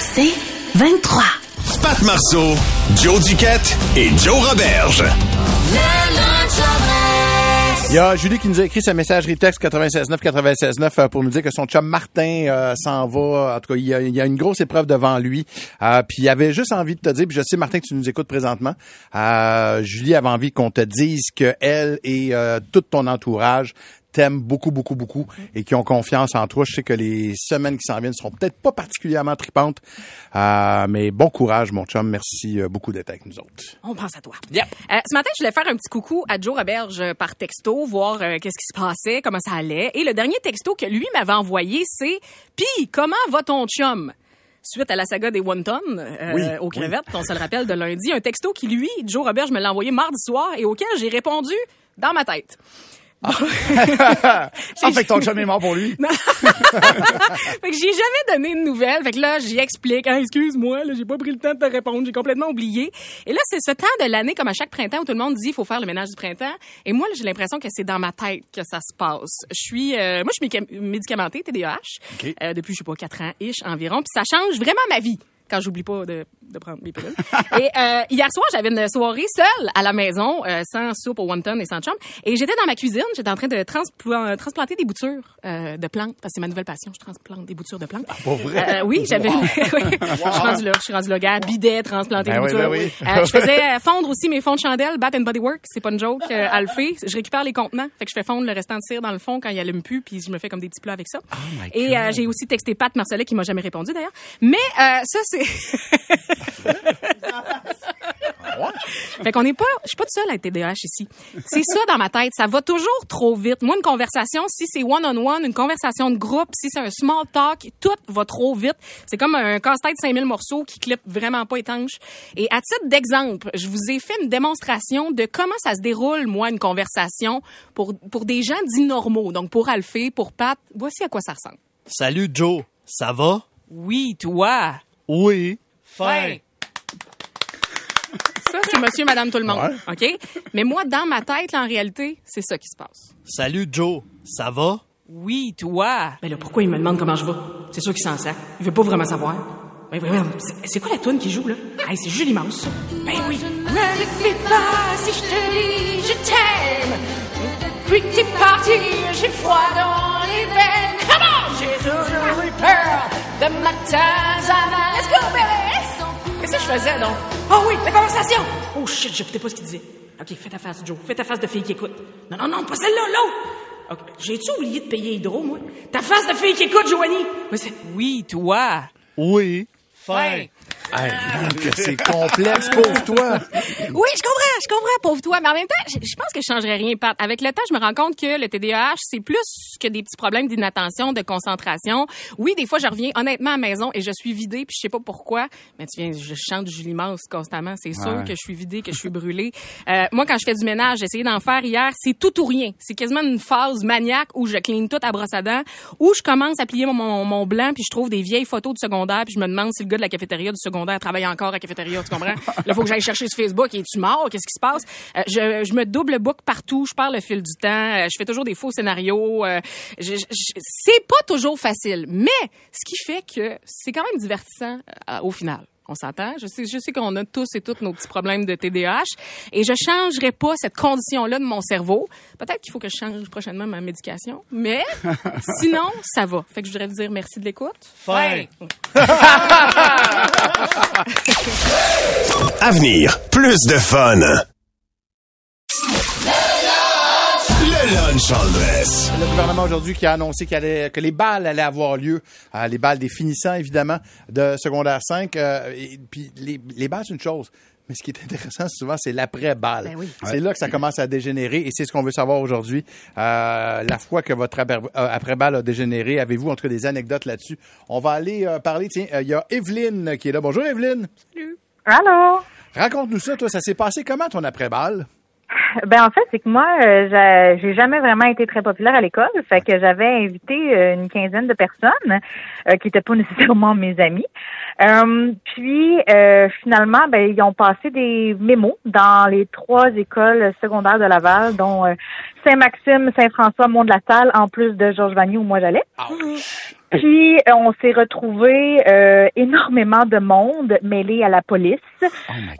C'est 23. Pat Marceau, Joe Duquette et Joe Roberge. Il y a Julie qui nous a écrit sa messagerie texte 969 969 euh, pour nous dire que son chum Martin euh, s'en va. En tout cas, il y, a, il y a une grosse épreuve devant lui. Euh, puis il avait juste envie de te dire, puis je sais Martin que tu nous écoutes présentement. euh, Julie avait envie qu'on te dise que elle et euh, tout ton entourage t'aiment beaucoup, beaucoup, beaucoup et qui ont confiance en toi. Je sais que les semaines qui s'en viennent seront peut-être pas particulièrement tripantes, euh, mais bon courage, mon chum. Merci euh, beaucoup d'être avec nous autres. On pense à toi. Euh, ce matin, je voulais faire un petit coucou à Joe Roberge euh, par texto, voir euh, qu'est-ce qui se passait, comment ça allait. Et le dernier texto que lui m'avait envoyé, c'est « Pis, comment va ton chum? » Suite à la saga des euh, Oui, aux crevettes, on se le rappelle de lundi, un texto qui, lui, Joe Roberge me l'a envoyé mardi soir et auquel j'ai répondu dans ma tête. Ah, fait que ton chum est mort pour lui. fait que j'ai jamais donné de nouvelles. Fait que là, j'y explique. Ah, excuse-moi, là, j'ai pas pris le temps de te répondre. J'ai complètement oublié. Et là, c'est ce temps de l'année, comme à chaque printemps, où tout le monde dit, il faut faire le ménage du printemps. Et moi, là, j'ai l'impression que c'est dans ma tête que ça se passe. Je suis, euh, moi, je suis médicamentée, TDAH, OK. euh, depuis, je sais pas, quatre ans, ish, environ. Puis ça change vraiment ma vie quand j'oublie pas de, de prendre mes pilules. et euh, hier soir, j'avais une soirée seule à la maison, euh, sans soupe au wonton et sans chum. Et j'étais dans ma cuisine, j'étais en train de transpla- transplanter des boutures euh, de plantes, parce que c'est ma nouvelle passion, je transplante des boutures de plantes. Pour vrai? Euh, oui, j'avais. oui. Je suis rendue là, je suis rendue là, gars, bidet, transplanter Ben des oui, boutures. ben oui. Euh, je faisais euh, fondre aussi mes fonds de chandelle, Bat and Body Works, c'est pas une joke, euh, à le fait. Je récupère les contenants, fait que je fais fondre le restant de cire dans le fond quand il allume plus, puis je me fais comme des petits plats avec ça. Oh Et euh, j'ai aussi texté Pat Marcellet qui m'a jamais répondu d'ailleurs. Mais euh, ça c'est. Fait qu'on n'est pas, je suis pas toute seule à être TDAH ici. C'est ça dans ma tête. Ça va toujours trop vite. Moi, une conversation, si c'est one-on-one, une conversation de groupe, si c'est un small talk, tout va trop vite. C'est comme un casse-tête de 5000 morceaux qui clip vraiment pas étanche. Et à titre d'exemple, je vous ai fait une démonstration de comment ça se déroule, moi, une conversation pour, pour des gens dits normaux. Donc, pour Alphée, pour Pat, voici à quoi ça ressemble. Salut Joe, ça va? Oui, toi? Oui. Fin. Ça, c'est monsieur, madame, tout le monde. OK? Mais moi, dans ma tête, là, en réalité, c'est ça qui se passe. Salut Joe, ça va? Oui, toi. Ben là, pourquoi il me demande comment je vais? C'est sûr qu'il s'en sac. Il veut pas vraiment savoir. Ben, ben, ben, c'est- c'est quoi la toune qui joue, là? Hey, c'est Julie Mouse, ça. Ben oui. Ne le fais pas si je te dis je t'aime. Depuis que t'es parti, j'ai froid dans les veines. À matin. Let's go, baby! Qu'est-ce que je faisais, donc? Oh oui, la conversation! Oh shit, j'écoutais pas ce qu'il disait. OK, fais ta face, Joe. Fais ta face de fille qui écoute. Non, non, non, pas celle-là, l'autre! OK, j'ai-tu oublié de payer Hydro, moi? Ta face de fille qui écoute, Joanie! Mais c'est... Oui, toi. Oui. Fin. Hey, que c'est complexe pour toi. Oui, je comprends, je comprends, pauvre toi. Mais en même temps, je, je pense que je changerais rien, Pat. Avec le temps, je me rends compte que le TDAH, c'est plus que des petits problèmes d'inattention, de concentration. Oui, des fois, je reviens honnêtement à la maison et je suis vidée, puis je sais pas pourquoi. Mais tu viens, je chante Julie Mance constamment. C'est sûr Ouais. que je suis vidée, que je suis brûlée. Euh, moi, quand je fais du ménage, j'ai essayé d'en faire hier, c'est tout ou rien. C'est quasiment une phase maniaque où je clean tout à brosse à dents, où je commence à plier mon, mon, mon blanc, puis je trouve des vieilles photos de secondaire, puis je me demande si le gars de la cafétéria du secondaire travaille encore à cafétéria, tu comprends? Là, faut que j'aille chercher sur Facebook. Es-tu mort? Qu'est-ce qui se passe? Euh, je, me double book partout. Je perds le fil du temps. euh, je fais toujours des faux scénarios. euh, c'est pas toujours facile. Mais ce qui fait que c'est quand même divertissant euh, au final. On s'entend? Je sais, je sais qu'on a tous et toutes nos petits problèmes de TDAH et je changerai pas cette condition-là de mon cerveau. Peut-être qu'il faut que je change prochainement ma médication, mais sinon, ça va. Fait que je voudrais vous dire merci de l'écoute. Fin. Avenir, plus de fun. Le lunch en dress. Le gouvernement aujourd'hui qui a annoncé allait, que les balles allaient avoir lieu, euh, les balles des finissants évidemment de secondaire 5. euh, et puis les, les balles c'est une chose, Mais ce qui est intéressant souvent, c'est l'après-balle. Ben oui. C'est là que ça commence à dégénérer et c'est ce qu'on veut savoir aujourd'hui. Euh, la fois que votre euh, après-balle a dégénéré, avez-vous en tout cas des anecdotes là-dessus? On va aller euh, parler, tiens, euh, il y a Evelyne qui est là. Bonjour Evelyne. Allô? Raconte-nous ça, toi, ça s'est passé comment ton après-balle? Ben en fait, c'est que moi, euh, j'a- j'ai jamais vraiment été très populaire à l'école, fait que j'avais invité euh, une quinzaine de personnes euh, qui n'étaient pas nécessairement mes amis. Euh, puis finalement, ben ils ont passé des mémos dans les trois écoles secondaires de Laval, dont Saint-Maxime, Saint-François, Mont-de-la-Salle, en plus de Georges Vanier où moi j'allais. Puis euh, on s'est retrouvé euh, énormément de monde mêlé à la police.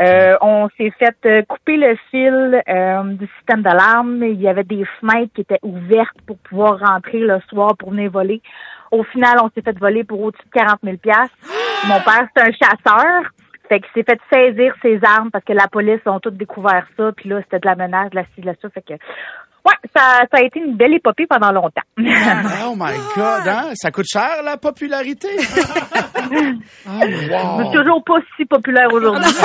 Euh, on s'est fait couper le fil euh, du système d'alarme. Il y avait des fenêtres qui étaient ouvertes pour pouvoir rentrer le soir pour venir voler. Au final, on s'est fait voler pour au-dessus de 40 000 Mon père, c'est un chasseur. Fait qu'il s'est fait saisir ses armes parce que la police ont toutes découvert ça. Puis là, c'était de la menace, de la ci, de la ça. Fait que, ouais, ça, ça a été une belle épopée pendant longtemps. Oh my God, hein? Ça coûte cher, la popularité? Je suis toujours pas si populaire aujourd'hui.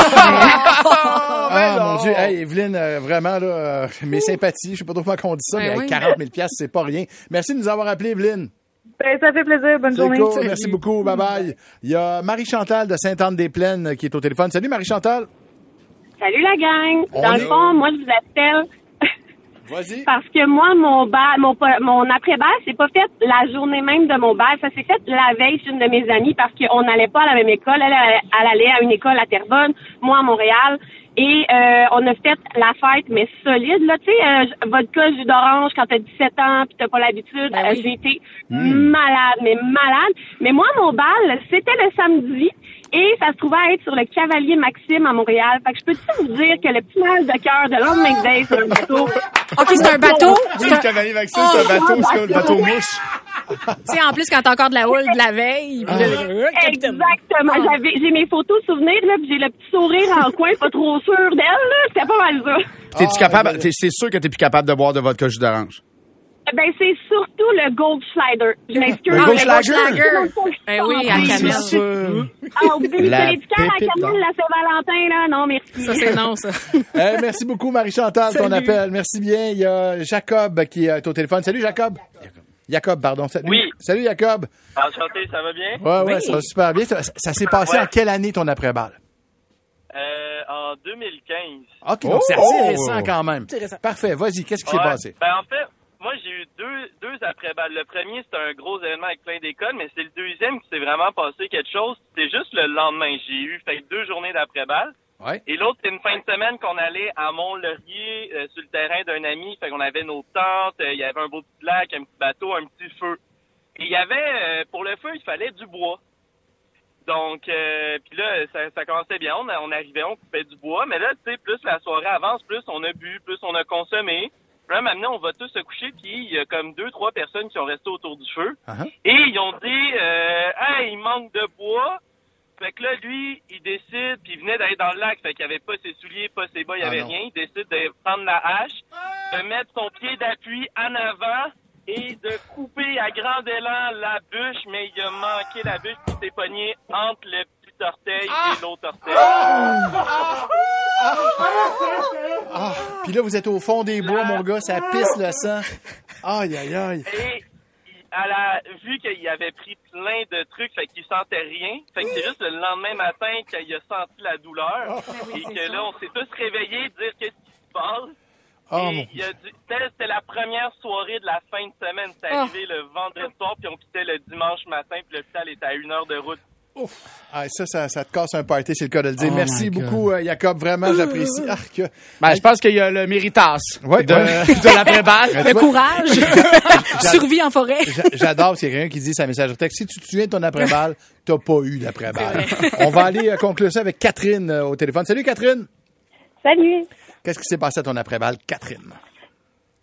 Ah, mon Dieu. Hey, Evelyne, euh, vraiment, là, euh, mes sympathies. Je sais pas trop comment on dit ça, Ben mais oui. 40 000 c'est pas rien. Merci de nous avoir appelé, Evelyne. Ben, ça fait plaisir. Bonne journée. cool. Merci beaucoup. Bye bye. Il y a Marie-Chantal de Sainte-Anne-des-Plaines qui est au téléphone. Salut, Marie-Chantal. Salut la gang. On Dans est- le fond, moi je vous appelle Vas-y. parce que moi mon bal, mon pa- mon après-bal, c'est pas fait la journée même de mon bal, ça s'est fait la veille chez une de mes amies parce qu'on n'allait pas à la même école. Elle, elle, elle allait à une école à Terrebonne, moi à Montréal. Et euh, on a fait la fête, mais solide, là, tu sais, euh, vodka, jus d'orange, quand t'as 17 ans puis t'as pas l'habitude, Ben euh, oui. j'ai été malade, mais malade. Mais moi, mon bal, c'était le samedi et ça se trouvait à être sur le Cavalier Maxime à Montréal. Fait que je peux-tu vous dire que le petit mal de cœur de de veille sur un bateau... OK, c'est un bateau. Oui, le cavalier Maxime, c'est un bateau, c'est le bateau mouche. Tu sais, en plus, quand t'as encore de la houle de la veille. capitaine. Exactement. Ah. J'avais, j'ai mes photos souvenirs, là, puis j'ai le petit sourire en coin, pas trop sûr d'elle, là. C'était pas mal ça. T'es-tu Ah, capable, ben- t'es- c'est sûr que t'es plus capable de boire de vodka jus d'orange? Ben, c'est surtout le Goldschlager. Je m'excuse. Le Goldschlager? Ben oui, à Ah, sûr. Ah, oublie La c'est à. Camel, la Saint-Valentin, là? Non, merci. Ça, c'est non, ça. Hey, merci beaucoup, Marie-Chantal, ton appel. Merci bien. Il y a Jacob qui est au téléphone. Salut, Jacob. Jacob, pardon. Salut. Oui. Salut, Jacob. Enchanté, ça va bien? Ouais, ouais, Oui. ça va super bien. Ça, ça s'est passé Ouais. en quelle année ton après-balle? Euh, en 2015. OK, donc c'est assez récent quand même. Parfait. Vas-y, qu'est-ce qui s'est Ouais. passé? Ben, en fait, moi, j'ai eu deux, deux après-balles. Le premier, c'était un gros événement avec plein d'écoles, mais c'est le deuxième qui s'est vraiment passé quelque chose. C'était juste le lendemain. J'ai eu fait deux journées d'après-balle. Ouais. Et l'autre, c'est une fin de semaine qu'on allait à Mont-Laurier, euh, sur le terrain d'un ami. Fait qu'on avait nos tentes, euh, il y avait un beau petit lac, un petit bateau, un petit feu. Et il y avait, euh, pour le feu, il fallait du bois. Donc, euh, puis là, ça, ça commençait bien. On, on arrivait, on coupait du bois. Mais là, tu sais, plus la soirée avance, plus on a bu, plus on a consommé. Là, maintenant, on va tous se coucher. Puis il y a comme deux, trois personnes qui ont resté autour du feu. Uh-huh. Et ils ont dit, euh, hey, il manque de bois. Fait que là, lui, il décide, puis il venait d'aller dans le lac, fait qu'il avait pas ses souliers, pas ses bas, il Ah avait non. rien. Il décide de prendre la hache, de mettre son pied d'appui en avant et de couper à grand élan la bûche, mais il a manqué la bûche, puis s'est pogné entre le petit orteil et l'autre orteil. Ah, puis là, vous êtes au fond des bois, mon gars, ça pisse le sang. Aïe, aïe, aïe. Et à la, vu qu'il avait pris plein de trucs, fait qu'il sentait rien. Fait que c'est juste le lendemain matin qu'il a senti la douleur. et que là, on s'est tous réveillés, dire qu'est-ce qui se passe. Oh, c'était c'était la première soirée de la fin de semaine. C'est Ah. arrivé le vendredi soir, puis on quittait le dimanche matin, puis l'hôpital était à une heure de route. Ah, ça, ça, ça te casse un party, c'est le cas de le dire. Oh Merci beaucoup, euh, Jacob. Vraiment, j'apprécie. Ah, que... Ben, je pense qu'il y a le méritas Ouais, de, ouais. de l'après-balle. Le courage. Survie en forêt. J'a- J'adore, c'est quelqu'un qui dit sa message texte. Si tu te souviens de ton après-balle, t'as pas eu d'après-balle. On va aller euh, conclure ça avec Catherine euh, au téléphone. Salut, Catherine. Salut. Qu'est-ce qui s'est passé à ton après-balle, Catherine?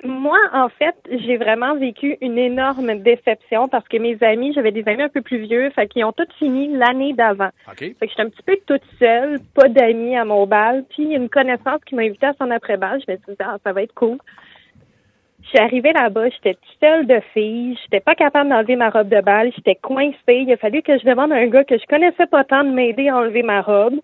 Moi, en fait, j'ai vraiment vécu une énorme déception parce que mes amis, j'avais des amis un peu plus vieux, fait qu'ils ont tous fini l'année d'avant. OK. Fait que j'étais un petit peu toute seule, pas d'amis à mon bal. Puis il y a une connaissance qui m'a invitée à son après-bal. Je me suis dit, ah, ça va être cool. Je suis arrivée là-bas, j'étais toute seule de fille, j'étais pas capable d'enlever ma robe de bal, j'étais coincée. Il a fallu que je demande à un gars que je connaissais pas tant de m'aider à enlever ma robe.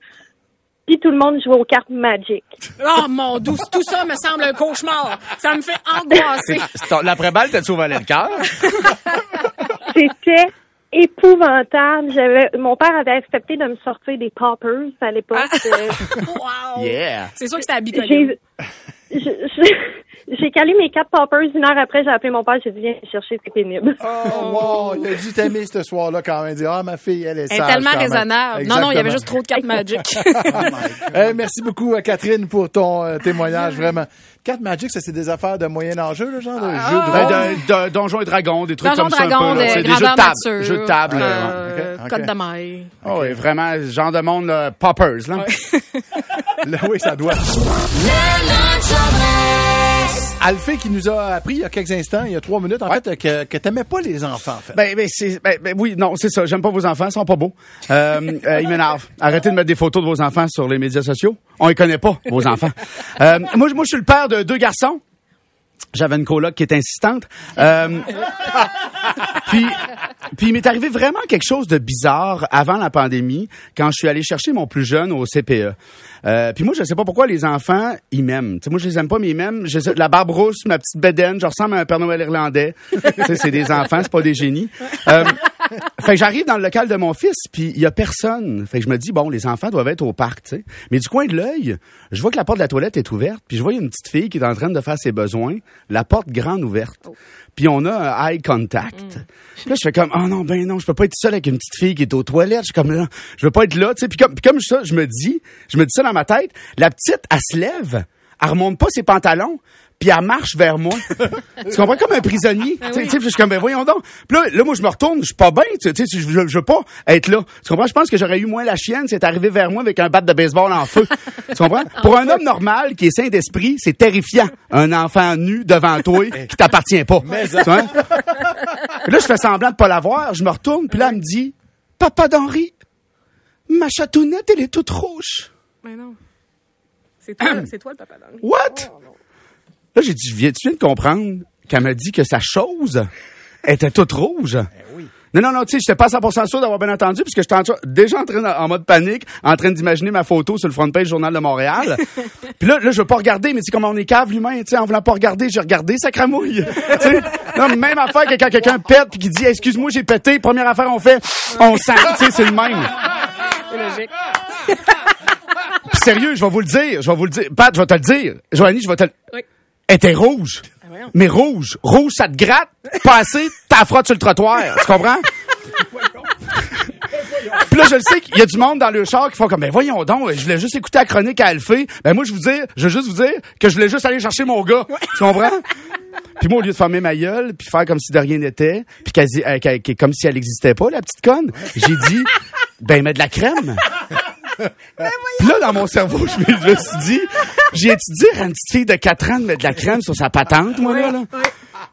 Puis tout le monde jouait aux cartes Magic. Oh mon dieu, tout ça me semble un cauchemar. Ça me fait angoisser. L'après-balle, t'as sauvé le cœur? C'était épouvantable. J'avais, mon père avait accepté de me sortir des poppers à l'époque. Euh, wow. Yeah. C'est sûr que c'était Bicoline. J'ai, calé mes quatre poppers. Une heure après, j'ai appelé mon père. J'ai dit, viens chercher, c'est pénible. Oh, wow, il a dû t'aimer ce soir-là quand même. Dire, ah, ma fille, elle est Elle est sage tellement raisonnable. Non, non, il y avait juste trop de cartes Magic. Eh, merci beaucoup, euh, Catherine, pour ton euh, témoignage, vraiment. Carte Magic, ça, c'est des affaires de moyen enjeu, le genre de jeu de Ben, de, de- Donjons et Dragons, des trucs Donjon comme ça. C'est des jeux de table. nature. Jeux de table. Euh, Ok, Code de maille. Oh, oui, vraiment, genre de monde, là, poppers, là. Là, oui, ça doit. Alphée qui nous a appris il y a quelques instants, il y a trois minutes, en fait, que, que t'aimais pas les enfants, en fait. Ben, ben, c'est, ben, ben, oui, non, c'est ça. J'aime pas vos enfants, ils sont pas beaux. Euh, euh, ils m'énervent. Arrêtez de mettre des photos de vos enfants sur les médias sociaux. On les connaît pas, vos enfants. Euh, moi, je- moi, je suis le père de deux garçons. J'avais une coloc qui est insistante. Euh, puis, puis il m'est arrivé vraiment quelque chose de bizarre avant la pandémie, quand je suis allé chercher mon plus jeune au CPE. Euh, puis moi, je sais pas pourquoi les enfants, ils m'aiment. Tu sais, moi, je les aime pas, mais ils m'aiment. La barbe rousse, ma petite bedaine, je ressemble à un Père Noël irlandais. c'est des enfants, c'est pas des génies. Euh, fait que j'arrive dans le local de mon fils, puis il y a personne. Fait que je me dis, bon, les enfants doivent être au parc, tu sais. Mais du coin de l'œil, je vois que la porte de la toilette est ouverte, puis je vois une petite fille qui est en train de faire ses besoins, la porte grande ouverte. Puis on a un eye contact. Puis Là, je fais comme, oh non, ben non, je peux pas être seul avec une petite fille qui est aux toilettes. Je suis comme, là, je veux pas être là, tu sais. Puis comme, puis comme ça, je me dis, je me dis ça dans ma tête, la petite, elle se lève, elle remonte pas ses pantalons, puis elle marche vers moi. tu comprends? Comme un prisonnier. Tu sais, tu sais, puis je suis comme, ben voyons donc. Puis là, là, moi, je me retourne, je suis pas bien, tu sais, je, veux pas être là. Tu comprends? Je pense que j'aurais eu moins la chienne si elle est arrivée vers moi avec un bat de baseball en feu. tu comprends? Pour un homme normal qui est sain d'esprit, c'est terrifiant. Un enfant nu devant toi qui t'appartient pas. Tu vois? Puis là, je fais semblant de pas la voir, je me retourne, puis là, elle me dit, Papa d'Henri, ma chatounette, elle est toute rouge. Mais non. C'est toi, c'est toi le papa d'Henri. What? Là, j'ai dit, viens, tu viens de comprendre qu'elle m'a dit que sa chose était toute rouge. Non, non, non, tu sais, j'étais pas 100% sûr d'avoir bien entendu, puisque j'étais en déjà en train, en mode panique, en train d'imaginer ma photo sur le front page du Journal de Montréal. Puis là, là, je veux pas regarder, mais c'est comme on est cave l'humain, tu sais, en voulant pas regarder, j'ai regardé, ça cramouille. tu sais, non, même affaire que quand quelqu'un pète puis qui dit, excuse-moi, j'ai pété, première affaire, on fait, on sent, tu sais, c'est le même. C'est logique. Puis sérieux, je vais vous le dire, je vais vous le dire. Pat, je vais te le dire. Joanie, je vais te le... Oui. Elle était rouge. voyons. Mais rouge. Rouge, ça te gratte. Pas assez, t'as frotte sur le trottoir. Tu comprends? Puis là, je le sais qu'il y a du monde dans le char qui font comme, ben voyons donc, je voulais juste écouter la chronique à Alphée. Ben moi, je vous dire, je veux juste vous dire que je voulais juste aller chercher mon gars. Tu comprends? Puis moi, au lieu de fermer ma gueule, puis faire comme si de rien n'était, puis euh, comme si elle n'existait pas, la petite conne, j'ai dit, ben mets de la crème. Puis là, dans mon cerveau, je me, je me suis dit, j'ai étudié à une petite fille de 4 ans de mettre de la crème sur sa patente, moi, là. là.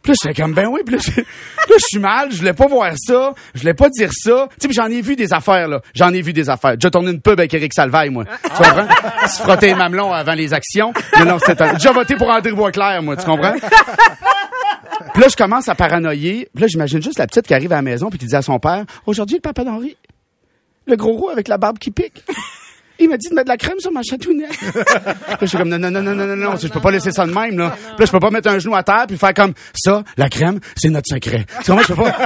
Puis là, comme, ben oui, puis là, je, là, je suis mal, je voulais pas voir ça, je voulais pas dire ça. Tu sais, j'en ai vu des affaires, là. J'en ai vu des affaires. J'ai tourné une pub avec Eric Salvaille, moi. Tu comprends? Se frotter les mamelons avant les actions. Non, non, c'était J'ai voté pour André Boisclair, moi, tu comprends? Puis là, je commence à paranoïer. Puis là, j'imagine juste la petite qui arrive à la maison puis qui dit à son père, aujourd'hui, le papa d'Henri, le gros roux avec la barbe qui pique. Il m'a dit de mettre de la crème sur ma chatounette. Je suis comme, non, non, non, non, non, non, non, je peux pas laisser ça de même, là. Puis là, je peux pas mettre un genou à terre puis faire comme, ça, la crème, c'est notre secret. Tu comprends? Je peux pas.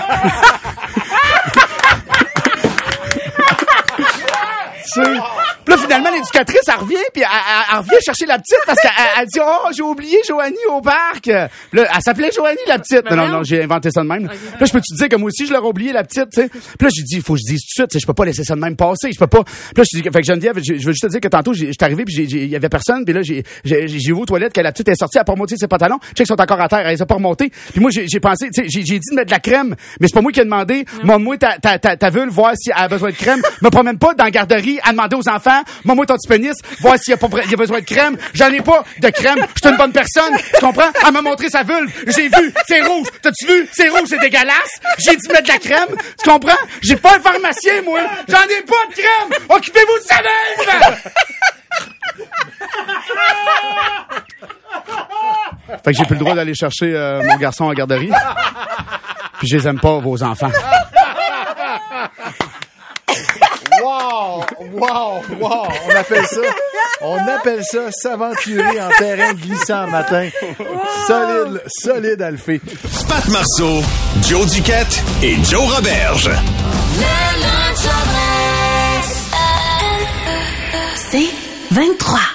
Puis là, finalement, l'éducatrice, elle revient, puis elle, elle- elle revient chercher la petite parce qu'elle elle- elle dit, oh, j'ai oublié Joanie au parc. Là, elle s'appelait Joanie, la petite. Non, non, non, j'ai inventé ça de même. Là, je peux te dire que moi aussi, je l'aurais oublié, la petite, tu sais? Puis là, j'ai dit, il faut que je dise tout de suite, tu sais, je peux pas laisser ça de même passer, je peux pas. Puis là, je dis, fait que Geneviève, je, je veux juste te dire que tantôt, j'étais arrivé, puis il y avait personne, puis là, j'ai, vu aux toilettes que la petite est sortie, elle a pas remonté ses pantalons, je sais qu'ils sont encore à terre, elle les a pas remontés. Puis moi, j'ai, pensé, tu sais, j'ai, dit de mettre de la crème, mais c'est pas moi qui ai demandé, moi, ta, ta, ta, ta vulve, voir si elle a besoin de crème. me promène pas dans la garderie à demander aux enfants, moi, ton petit pénis, voir s'il y y a besoin de crème. J'en ai pas de crème. Je suis une bonne personne. Tu comprends? Elle m'a montré sa vulve. J'ai vu. C'est rouge. T'as-tu vu? C'est rouge. C'est dégueulasse. J'ai dit mettre de la crème. Tu comprends? J'ai pas un pharmacien, moi. J'en ai pas de crème. Occupez-vous de sa vulve! Fait que j'ai plus le droit d'aller chercher euh, mon garçon en garderie. Puis je les aime pas, vos enfants. Wow! Wow! On appelle ça, on appelle ça s'aventurer en terrain glissant matin. Solide, solide, Alphée. Pat Marceau, Joe Duquette et Joe Roberge. C'est 23.